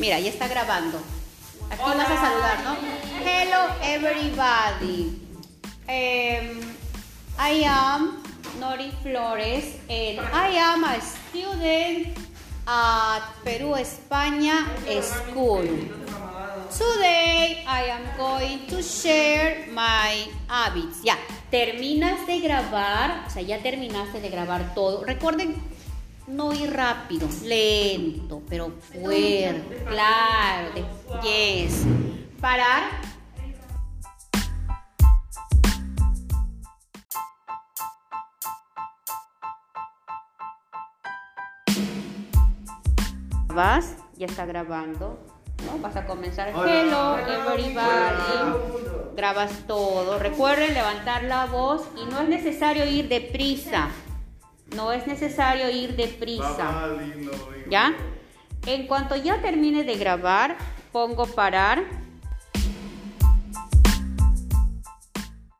Mira, ya está grabando. Aquí vas a saludar, ¿no? Hello everybody. Em, I am Nori Flores and I am a student at Perú España School. Today I am going to share my habits. Ya, terminas de grabar, o sea, ya terminaste de grabar todo. Recuerden no ir rápido, lento, pero fuerte, claro, de, yes. Parar. Vas, ya está grabando. ¿no? Vas a comenzar. Hello, everybody. Grabas todo. Recuerden levantar la voz y no es necesario ir deprisa. No es necesario ir deprisa. ¿Ya? En cuanto ya termine de grabar, pongo parar